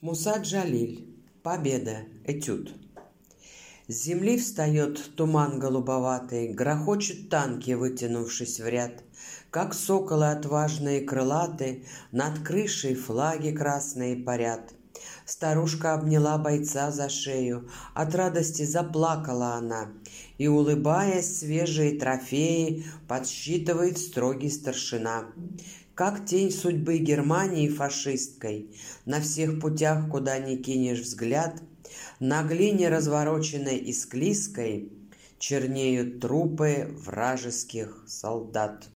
Муса Джалиль. Победа. Этюд. С земли встает туман голубоватый, Грохочут танки, вытянувшись в ряд. Как соколы отважные крылаты, Над крышей флаги красные парят. Старушка обняла бойца за шею, От радости заплакала она, И, улыбаясь, свежие трофеи Подсчитывает строгий старшина. Как тень судьбы Германии фашисткой, на всех путях, куда ни кинешь взгляд, на глине развороченной и склизкой чернеют трупы вражеских солдат.